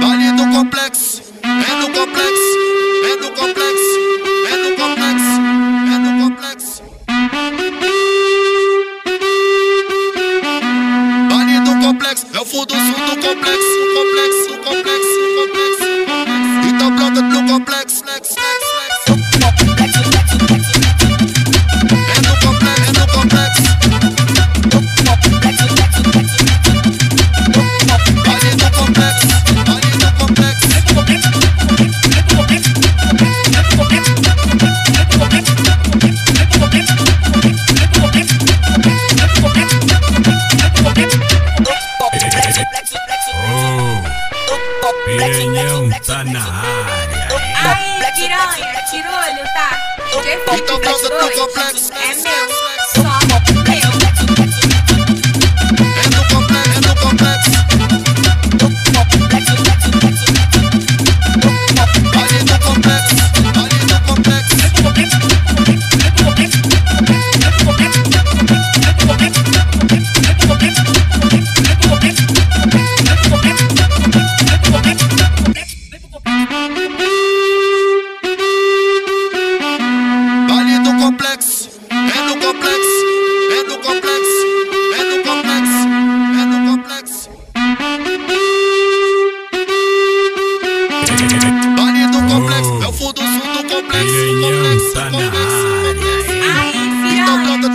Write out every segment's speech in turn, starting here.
Vale do complexo, é do complexo, é do complexo, é do complexo, é do complexo. Vale do complexo, é o fundo sul do complexo, tá na área. Aí, piranha, tirolho, tá? Então Felipe causa do 22 complexo. é meu,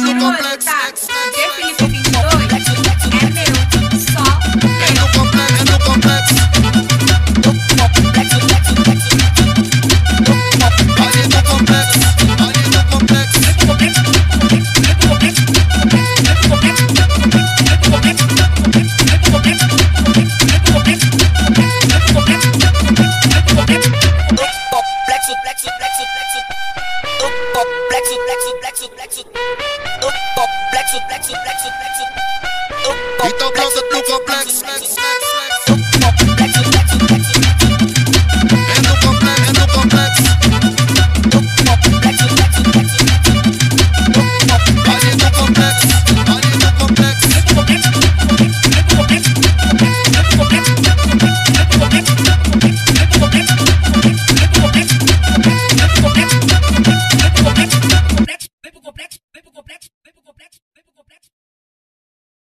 sul do Black suit, black suit, black suit, black suit. Black suit, black suit, black suit, black suit.